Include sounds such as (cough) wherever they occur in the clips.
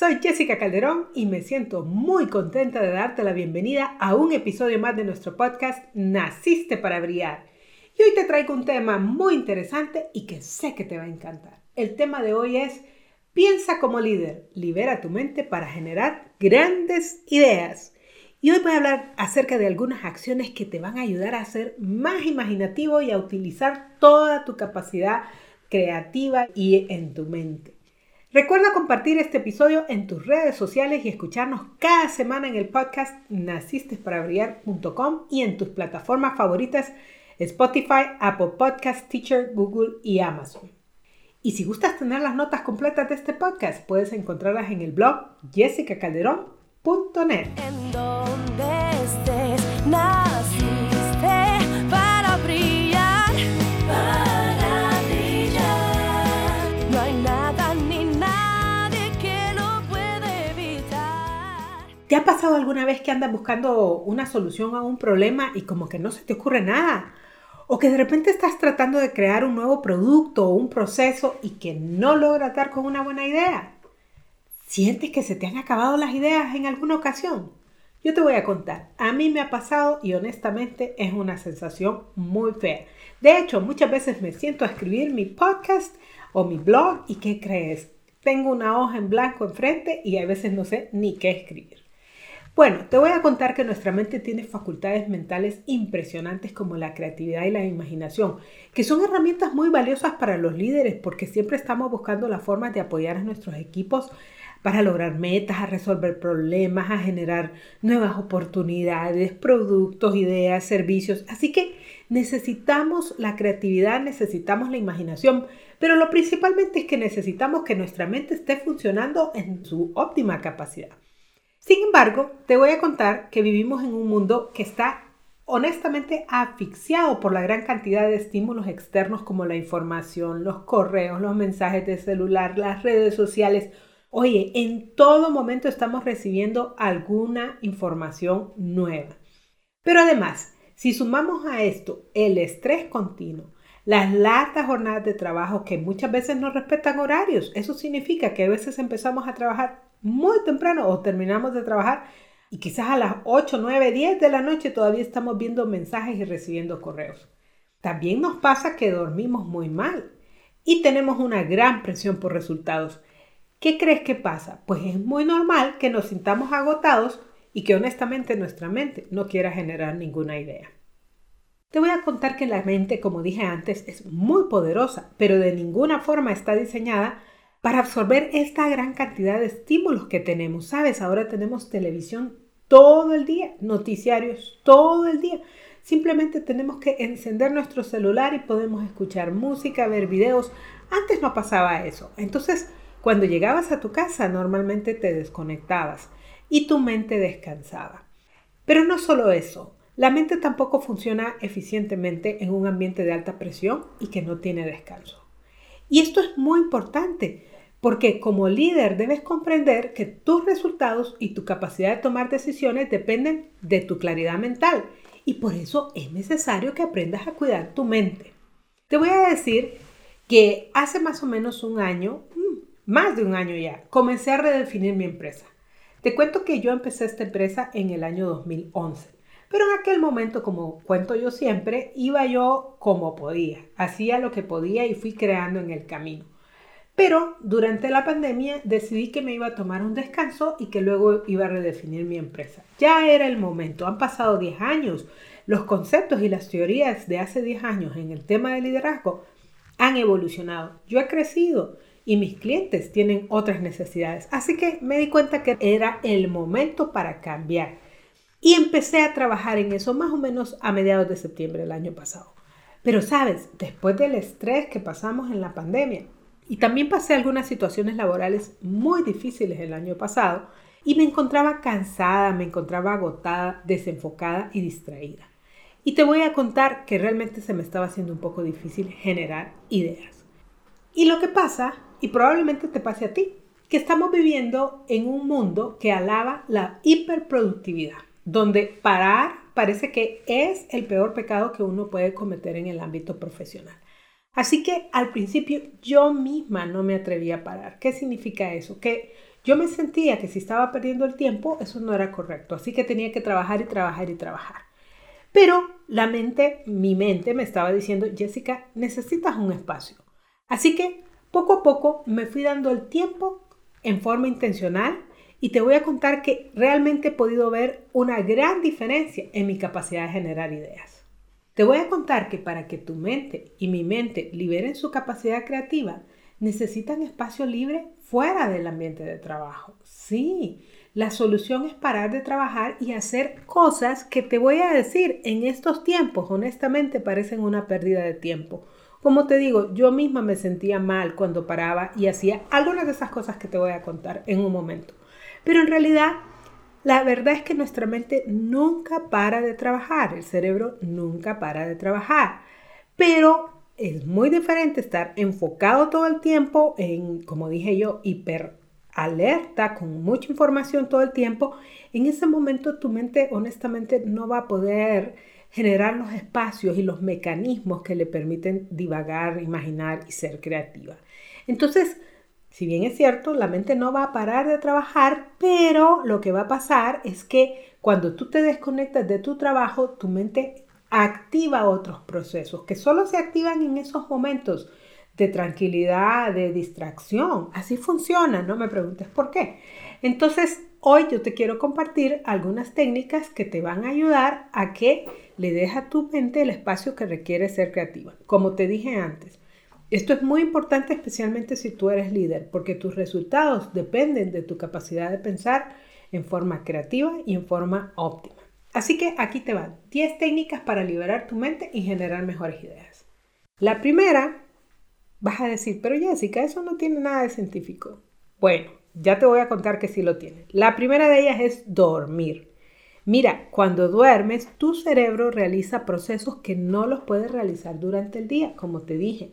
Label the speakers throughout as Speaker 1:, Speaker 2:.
Speaker 1: Soy Jessica Calderón y me siento muy contenta de darte la bienvenida a un episodio más de nuestro podcast Naciste para Brillar. Y hoy te traigo un tema muy interesante y que sé que te va a encantar. El tema de hoy es Piensa como líder, libera tu mente para generar grandes ideas. Y hoy voy a hablar acerca de algunas acciones que te van a ayudar a ser más imaginativo y a utilizar toda tu capacidad creativa y en tu mente. Recuerda compartir este episodio en tus redes sociales y escucharnos cada semana en el podcast nacistesparabrillar.com y en tus plataformas favoritas Spotify, Apple Podcast, Teacher, Google y Amazon. Y si gustas tener las notas completas de este podcast, puedes encontrarlas en el blog jessicacalderón.net. ha pasado alguna vez que andas buscando una solución a un problema y como que no se te ocurre nada? O que de repente estás tratando de crear un nuevo producto o un proceso y que no logras dar con una buena idea. ¿Sientes que se te han acabado las ideas en alguna ocasión? Yo te voy a contar. A mí me ha pasado y honestamente es una sensación muy fea. De hecho, muchas veces me siento a escribir mi podcast o mi blog y ¿qué crees? Tengo una hoja en blanco enfrente y a veces no sé ni qué escribir. Bueno, te voy a contar que nuestra mente tiene facultades mentales impresionantes como la creatividad y la imaginación, que son herramientas muy valiosas para los líderes porque siempre estamos buscando la forma de apoyar a nuestros equipos para lograr metas, a resolver problemas, a generar nuevas oportunidades, productos, ideas, servicios. Así que necesitamos la creatividad, necesitamos la imaginación, pero lo principalmente es que necesitamos que nuestra mente esté funcionando en su óptima capacidad. Sin embargo, te voy a contar que vivimos en un mundo que está honestamente asfixiado por la gran cantidad de estímulos externos como la información, los correos, los mensajes de celular, las redes sociales. Oye, en todo momento estamos recibiendo alguna información nueva. Pero además, si sumamos a esto el estrés continuo, las largas jornadas de trabajo que muchas veces no respetan horarios, eso significa que a veces empezamos a trabajar muy temprano o terminamos de trabajar y quizás a las 8, 9, 10 de la noche todavía estamos viendo mensajes y recibiendo correos. También nos pasa que dormimos muy mal y tenemos una gran presión por resultados. ¿Qué crees que pasa? Pues es muy normal que nos sintamos agotados y que honestamente nuestra mente no quiera generar ninguna idea. Te voy a contar que la mente, como dije antes, es muy poderosa, pero de ninguna forma está diseñada para absorber esta gran cantidad de estímulos que tenemos. Sabes, ahora tenemos televisión todo el día, noticiarios todo el día. Simplemente tenemos que encender nuestro celular y podemos escuchar música, ver videos. Antes no pasaba eso. Entonces, cuando llegabas a tu casa, normalmente te desconectabas y tu mente descansaba. Pero no solo eso, la mente tampoco funciona eficientemente en un ambiente de alta presión y que no tiene descanso. Y esto es muy importante porque como líder debes comprender que tus resultados y tu capacidad de tomar decisiones dependen de tu claridad mental y por eso es necesario que aprendas a cuidar tu mente. Te voy a decir que hace más o menos un año, mm, más de un año ya, comencé a redefinir mi empresa. Te cuento que yo empecé esta empresa en el año 2011, pero en aquel momento, como cuento yo siempre, iba yo como podía, hacía lo que podía y fui creando en el camino. Pero durante la pandemia decidí que me iba a tomar un descanso y que luego iba a redefinir mi empresa. Ya era el momento, han pasado 10 años. Los conceptos y las teorías de hace 10 años en el tema de liderazgo han evolucionado. Yo he crecido y mis clientes tienen otras necesidades. Así que me di cuenta que era el momento para cambiar. Y empecé a trabajar en eso más o menos a mediados de septiembre del año pasado. Pero sabes, después del estrés que pasamos en la pandemia, y también pasé algunas situaciones laborales muy difíciles el año pasado, y me encontraba cansada, me encontraba agotada, desenfocada y distraída. Y te voy a contar que realmente se me estaba haciendo un poco difícil generar ideas. Y lo que pasa, y probablemente te pase a ti, que estamos viviendo en un mundo que alaba la hiperproductividad, donde parar parece que es el peor pecado que uno puede cometer en el ámbito profesional. Así que al principio yo misma no me atrevía a parar. ¿Qué significa eso? Que yo me sentía que si estaba perdiendo el tiempo, eso no era correcto. Así que tenía que trabajar y trabajar y trabajar. Pero la mente, mi mente me estaba diciendo, Jessica, necesitas un espacio. Así que poco a poco me fui dando el tiempo en forma intencional y te voy a contar que realmente he podido ver una gran diferencia en mi capacidad de generar ideas. Te voy a contar que para que tu mente y mi mente liberen su capacidad creativa, necesitan espacio libre fuera del ambiente de trabajo. Sí, la solución es parar de trabajar y hacer cosas que te voy a decir en estos tiempos, honestamente, parecen una pérdida de tiempo. Como te digo, yo misma me sentía mal cuando paraba y hacía algunas de esas cosas que te voy a contar en un momento. Pero en realidad, la verdad es que nuestra mente nunca para de trabajar, el cerebro nunca para de trabajar. Pero es muy diferente estar enfocado todo el tiempo en, como dije yo, hiper alerta, con mucha información todo el tiempo. En ese momento tu mente honestamente no va a poder generar los espacios y los mecanismos que le permiten divagar, imaginar y ser creativa. Entonces, si bien es cierto, la mente no va a parar de trabajar, pero lo que va a pasar es que cuando tú te desconectas de tu trabajo, tu mente activa otros procesos que solo se activan en esos momentos de tranquilidad, de distracción. Así funciona, no me preguntes por qué. Entonces, hoy yo te quiero compartir algunas técnicas que te van a ayudar a que le dejes a tu mente el espacio que requiere ser creativa. Como te dije antes, esto es muy importante especialmente si tú eres líder, porque tus resultados dependen de tu capacidad de pensar en forma creativa y en forma óptima. Así que aquí te van 10 técnicas para liberar tu mente y generar mejores ideas. La primera, vas a decir, pero Jessica, eso no tiene nada de científico. Bueno, ya te voy a contar que sí lo tiene. La primera de ellas es dormir. Mira, cuando duermes, tu cerebro realiza procesos que no los puedes realizar durante el día, como te dije.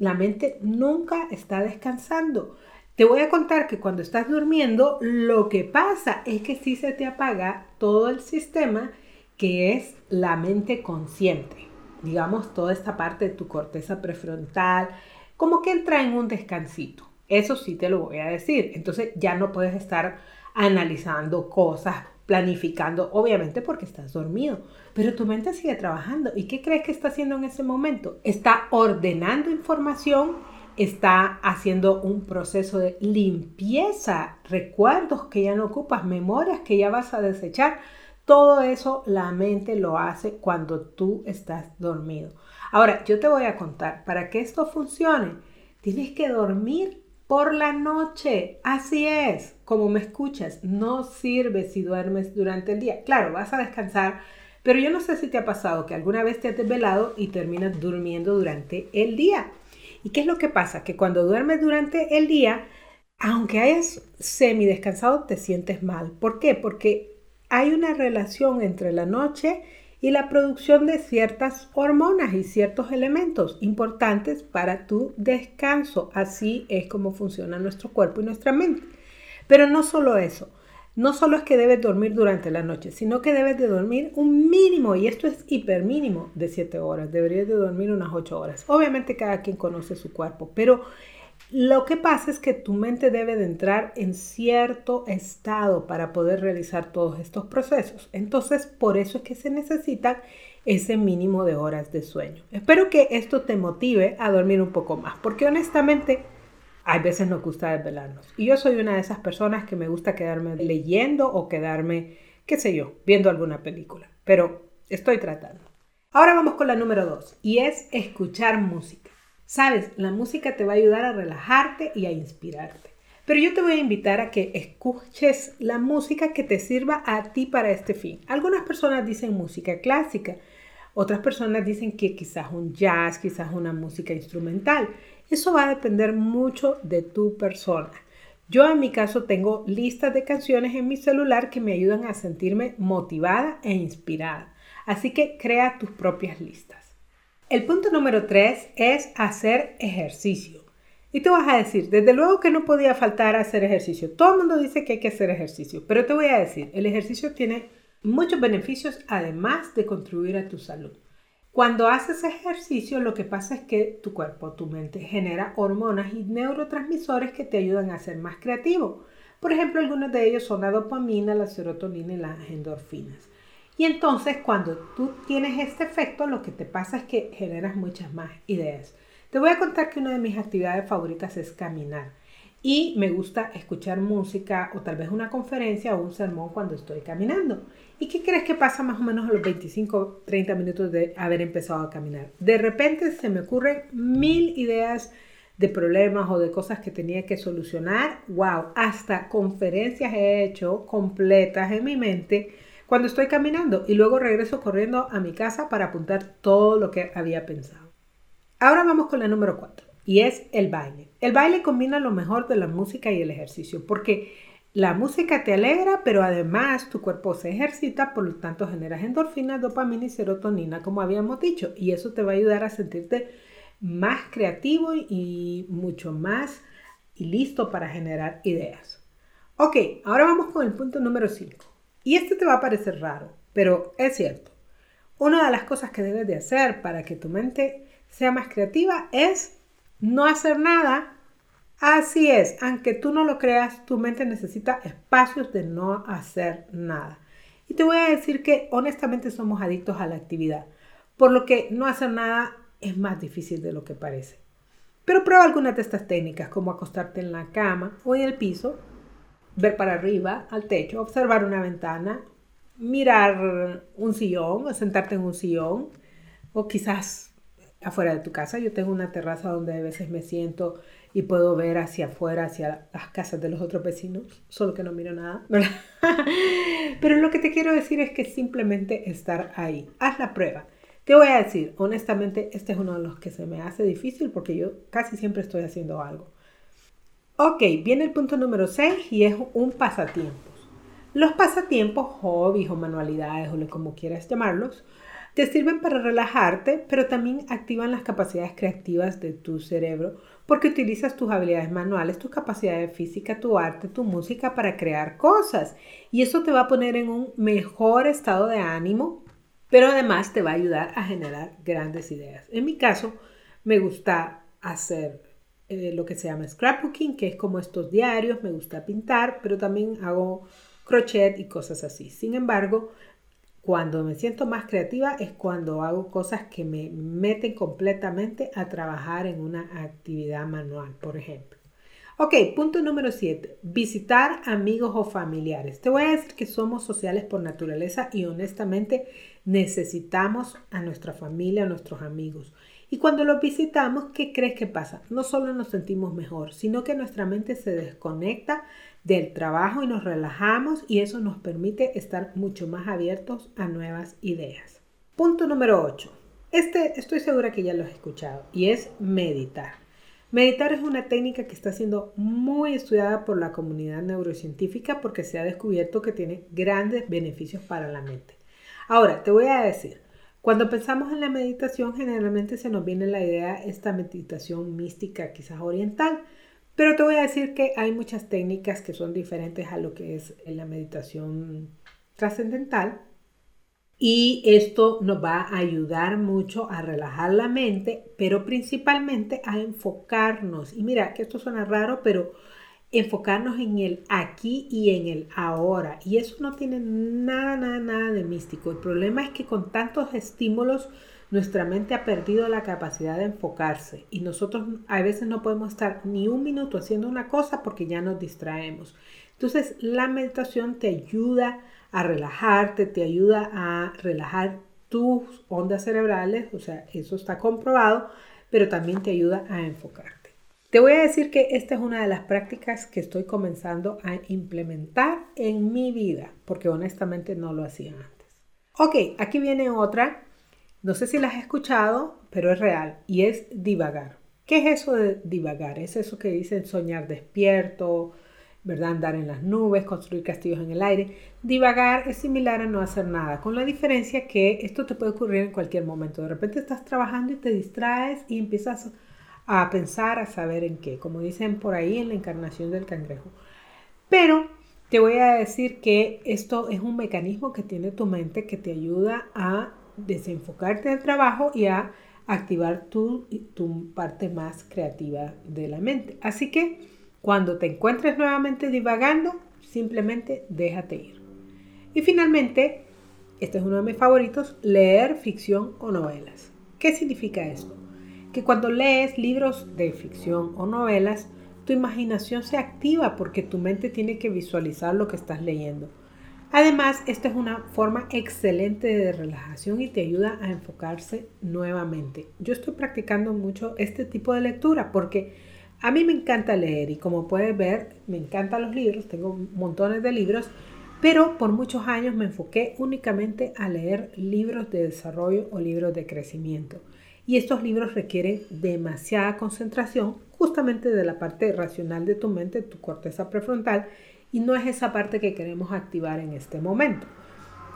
Speaker 1: La mente nunca está descansando. Te voy a contar que cuando estás durmiendo, lo que pasa es que sí se te apaga todo el sistema que es la mente consciente. Digamos, toda esta parte de tu corteza prefrontal, como que entra en un descansito. Eso sí te lo voy a decir. Entonces ya no puedes estar analizando cosas, planificando, obviamente porque estás dormido, pero tu mente sigue trabajando. ¿Y qué crees que está haciendo en ese momento? Está ordenando información está haciendo un proceso de limpieza, recuerdos que ya no ocupas, memorias que ya vas a desechar. Todo eso la mente lo hace cuando tú estás dormido. Ahora, yo te voy a contar, para que esto funcione, tienes que dormir por la noche. Así es, como me escuchas, no sirve si duermes durante el día. Claro, vas a descansar, pero yo no sé si te ha pasado que alguna vez te has desvelado y terminas durmiendo durante el día. ¿Y qué es lo que pasa? Que cuando duermes durante el día, aunque hayas semi descansado, te sientes mal. ¿Por qué? Porque hay una relación entre la noche y la producción de ciertas hormonas y ciertos elementos importantes para tu descanso. Así es como funciona nuestro cuerpo y nuestra mente. Pero no solo eso no solo es que debes dormir durante la noche, sino que debes de dormir un mínimo, y esto es hiper mínimo, de 7 horas. Deberías de dormir unas 8 horas. Obviamente cada quien conoce su cuerpo, pero lo que pasa es que tu mente debe de entrar en cierto estado para poder realizar todos estos procesos. Entonces, por eso es que se necesita ese mínimo de horas de sueño. Espero que esto te motive a dormir un poco más, porque honestamente hay veces nos gusta desvelarnos. Y yo soy una de esas personas que me gusta quedarme leyendo o quedarme, qué sé yo, viendo alguna película. Pero estoy tratando. Ahora vamos con la número dos y es escuchar música. Sabes, la música te va a ayudar a relajarte y a inspirarte. Pero yo te voy a invitar a que escuches la música que te sirva a ti para este fin. Algunas personas dicen música clásica, Otras personas dicen que quizás un jazz, quizás una música instrumental. Eso va a depender mucho de tu persona. Yo en mi caso tengo listas de canciones en mi celular que me ayudan a sentirme motivada e inspirada. Así que crea tus propias listas. El punto número tres es hacer ejercicio. Y tú vas a decir, desde luego que no podía faltar hacer ejercicio. Todo el mundo dice que hay que hacer ejercicio, pero te voy a decir, el ejercicio tiene muchos beneficios además de contribuir a tu salud. Cuando haces ejercicio, lo que pasa es que tu cuerpo, tu mente genera hormonas y neurotransmisores que te ayudan a ser más creativo. Por ejemplo, algunos de ellos son la dopamina, la serotonina y las endorfinas. Y entonces, cuando tú tienes este efecto, lo que te pasa es que generas muchas más ideas. Te voy a contar que una de mis actividades favoritas es caminar. Y me gusta escuchar música o tal vez una conferencia o un sermón cuando estoy caminando. ¿Y qué crees que pasa más o menos a los 25, 30 minutos de haber empezado a caminar? De repente se me ocurren mil ideas de problemas o de cosas que tenía que solucionar. ¡Wow! Hasta conferencias he hecho completas en mi mente cuando estoy caminando y luego regreso corriendo a mi casa para apuntar todo lo que había pensado. Ahora vamos con la número 4 y es el baile. El baile combina lo mejor de la música y el ejercicio porque la música te alegra, pero además tu cuerpo se ejercita, por lo tanto generas endorfinas, dopamina y serotonina, como habíamos dicho, y eso te va a ayudar a sentirte más creativo y mucho más y listo para generar ideas. Ok, ahora vamos con el punto número 5. Y este te va a parecer raro, pero es cierto. Una de las cosas que debes de hacer para que tu mente sea más creativa es no hacer nada Así es, aunque tú no lo creas, tu mente necesita espacios de no hacer nada. Y te voy a decir que honestamente somos adictos a la actividad, por lo que no hacer nada es más difícil de lo que parece. Pero prueba algunas de estas técnicas, como acostarte en la cama o en el piso, ver para arriba, al techo, observar una ventana, mirar un sillón sentarte en un sillón, o quizás afuera de tu casa. Yo tengo una terraza donde a veces me siento y puedo ver hacia afuera, hacia las casas de los otros vecinos, solo que no miro nada, (laughs) Pero lo que te quiero decir es que simplemente estar ahí, haz la prueba. Te voy a decir, honestamente, este es uno de los que se me hace difícil porque yo casi siempre estoy haciendo algo. Ok, viene el punto número 6 y es un pasatiempos. Los pasatiempos, hobbies o manualidades o como quieras llamarlos, te sirven para relajarte, pero también activan las capacidades creativas de tu cerebro porque utilizas tus habilidades manuales, tus capacidades físicas, tu arte, tu música para crear cosas. Y eso te va a poner en un mejor estado de ánimo, pero además te va a ayudar a generar grandes ideas. En mi caso, me gusta hacer eh, lo que se llama scrapbooking, que es como estos diarios, me gusta pintar, pero también hago crochet y cosas así. Sin embargo, cuando me siento más creativa es cuando hago cosas que me meten completamente a trabajar en una actividad manual, por ejemplo. Ok, punto número 7. Visitar amigos o familiares. Te voy a decir que somos sociales por naturaleza y honestamente necesitamos a nuestra familia, a nuestros amigos. Y cuando los visitamos, ¿qué crees que pasa? No solo nos sentimos mejor, sino que nuestra mente se desconecta del trabajo y nos relajamos y eso nos permite estar mucho más abiertos a nuevas ideas. Punto número 8. Este estoy segura que ya lo has escuchado y es meditar. Meditar es una técnica que está siendo muy estudiada por la comunidad neurocientífica porque se ha descubierto que tiene grandes beneficios para la mente. Ahora, te voy a decir, cuando pensamos en la meditación generalmente se nos viene la idea esta meditación mística quizás oriental, pero te voy a decir que hay muchas técnicas que son diferentes a lo que es la meditación trascendental. Y esto nos va a ayudar mucho a relajar la mente, pero principalmente a enfocarnos. Y mira, que esto suena raro, pero enfocarnos en el aquí y en el ahora. Y eso no tiene nada, nada, nada de místico. El problema es que con tantos estímulos nuestra mente ha perdido la capacidad de enfocarse y nosotros a veces no podemos estar ni un minuto haciendo una cosa porque ya nos distraemos. Entonces la meditación te ayuda a relajarte, te ayuda a relajar tus ondas cerebrales, o sea, eso está comprobado, pero también te ayuda a enfocarte. Te voy a decir que esta es una de las prácticas que estoy comenzando a implementar en mi vida, porque honestamente no lo hacía antes. Ok, aquí viene otra No sé si la has escuchado, pero es real y es divagar. ¿Qué es eso de divagar? Es eso que dicen soñar despierto, ¿verdad? Andar en las nubes, construir castillos en el aire. Divagar es similar a no hacer nada, con la diferencia que esto te puede ocurrir en cualquier momento. De repente estás trabajando y te distraes y empiezas a pensar, a saber en qué, como dicen por ahí en la encarnación del cangrejo. Pero te voy a decir que esto es un mecanismo que tiene tu mente que te ayuda a desenfocarte del trabajo y a activar tu, tu parte más creativa de la mente. Así que cuando te encuentres nuevamente divagando, simplemente déjate ir. Y finalmente, este es uno de mis favoritos, leer ficción o novelas. ¿Qué significa esto? Que cuando lees libros de ficción o novelas, tu imaginación se activa porque tu mente tiene que visualizar lo que estás leyendo. Además, esta es una forma excelente de relajación y te ayuda a enfocarse nuevamente. Yo estoy practicando mucho este tipo de lectura porque a mí me encanta leer y como puedes ver, me encantan los libros, tengo montones de libros, pero por muchos años me enfoqué únicamente a leer libros de desarrollo o libros de crecimiento. Y estos libros requieren demasiada concentración justamente de la parte racional de tu mente, tu corteza prefrontal, y no es esa parte que queremos activar en este momento.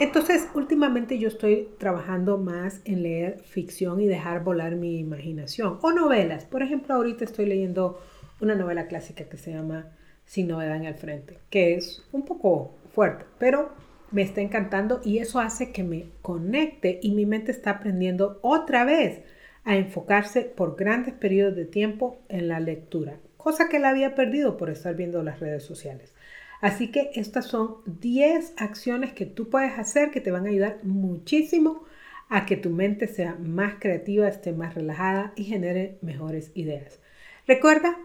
Speaker 1: Entonces, últimamente yo estoy trabajando más en leer ficción y dejar volar mi imaginación. O novelas. Por ejemplo, ahorita estoy leyendo una novela clásica que se llama Sin novedad en el frente, que es un poco fuerte, pero me está encantando y eso hace que me conecte y mi mente está aprendiendo otra vez a enfocarse por grandes periodos de tiempo en la lectura, cosa que la había perdido por estar viendo las redes sociales. Así que estas son 10 acciones que tú puedes hacer que te van a ayudar muchísimo a que tu mente sea más creativa, esté más relajada y genere mejores ideas. Recuerda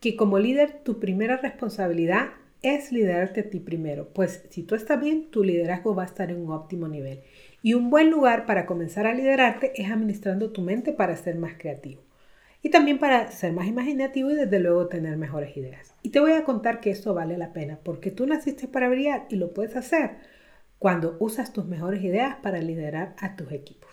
Speaker 1: que como líder tu primera responsabilidad es liderarte a ti primero, pues si tú estás bien, tu liderazgo va a estar en un óptimo nivel. Y un buen lugar para comenzar a liderarte es administrando tu mente para ser más creativo y también para ser más imaginativo y desde luego tener mejores ideas. Y te voy a contar que esto vale la pena porque tú naciste para brillar y lo puedes hacer cuando usas tus mejores ideas para liderar a tus equipos.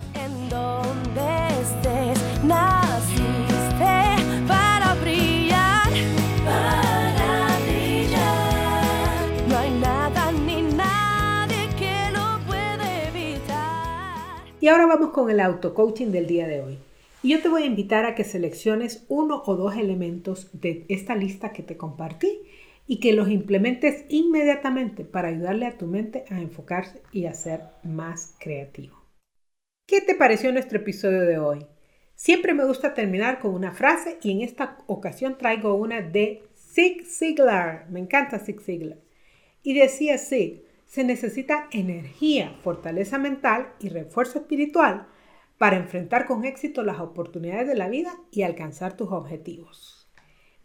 Speaker 1: Y ahora vamos con el auto-coaching del día de hoy. Y yo te voy a invitar a que selecciones uno o dos elementos de esta lista que te compartí y que los implementes inmediatamente para ayudarle a tu mente a enfocarse y a ser más creativo. ¿Qué te pareció nuestro episodio de hoy? Siempre me gusta terminar con una frase y en esta ocasión traigo una de Zig Ziglar. Me encanta Zig Ziglar. Y decía Zig, se necesita energía, fortaleza mental y refuerzo espiritual para enfrentar con éxito las oportunidades de la vida y alcanzar tus objetivos.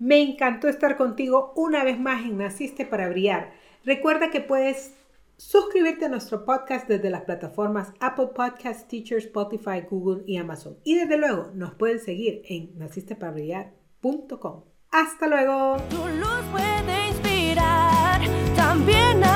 Speaker 1: Me encantó estar contigo una vez más en Naciste para Brillar. Recuerda que puedes suscribirte a nuestro podcast desde las plataformas Apple Podcasts, Teacher, Spotify, Google y Amazon. Y desde luego nos pueden seguir en nacisteparbrillar.com. Hasta luego.
Speaker 2: Tu luz puede inspirar también a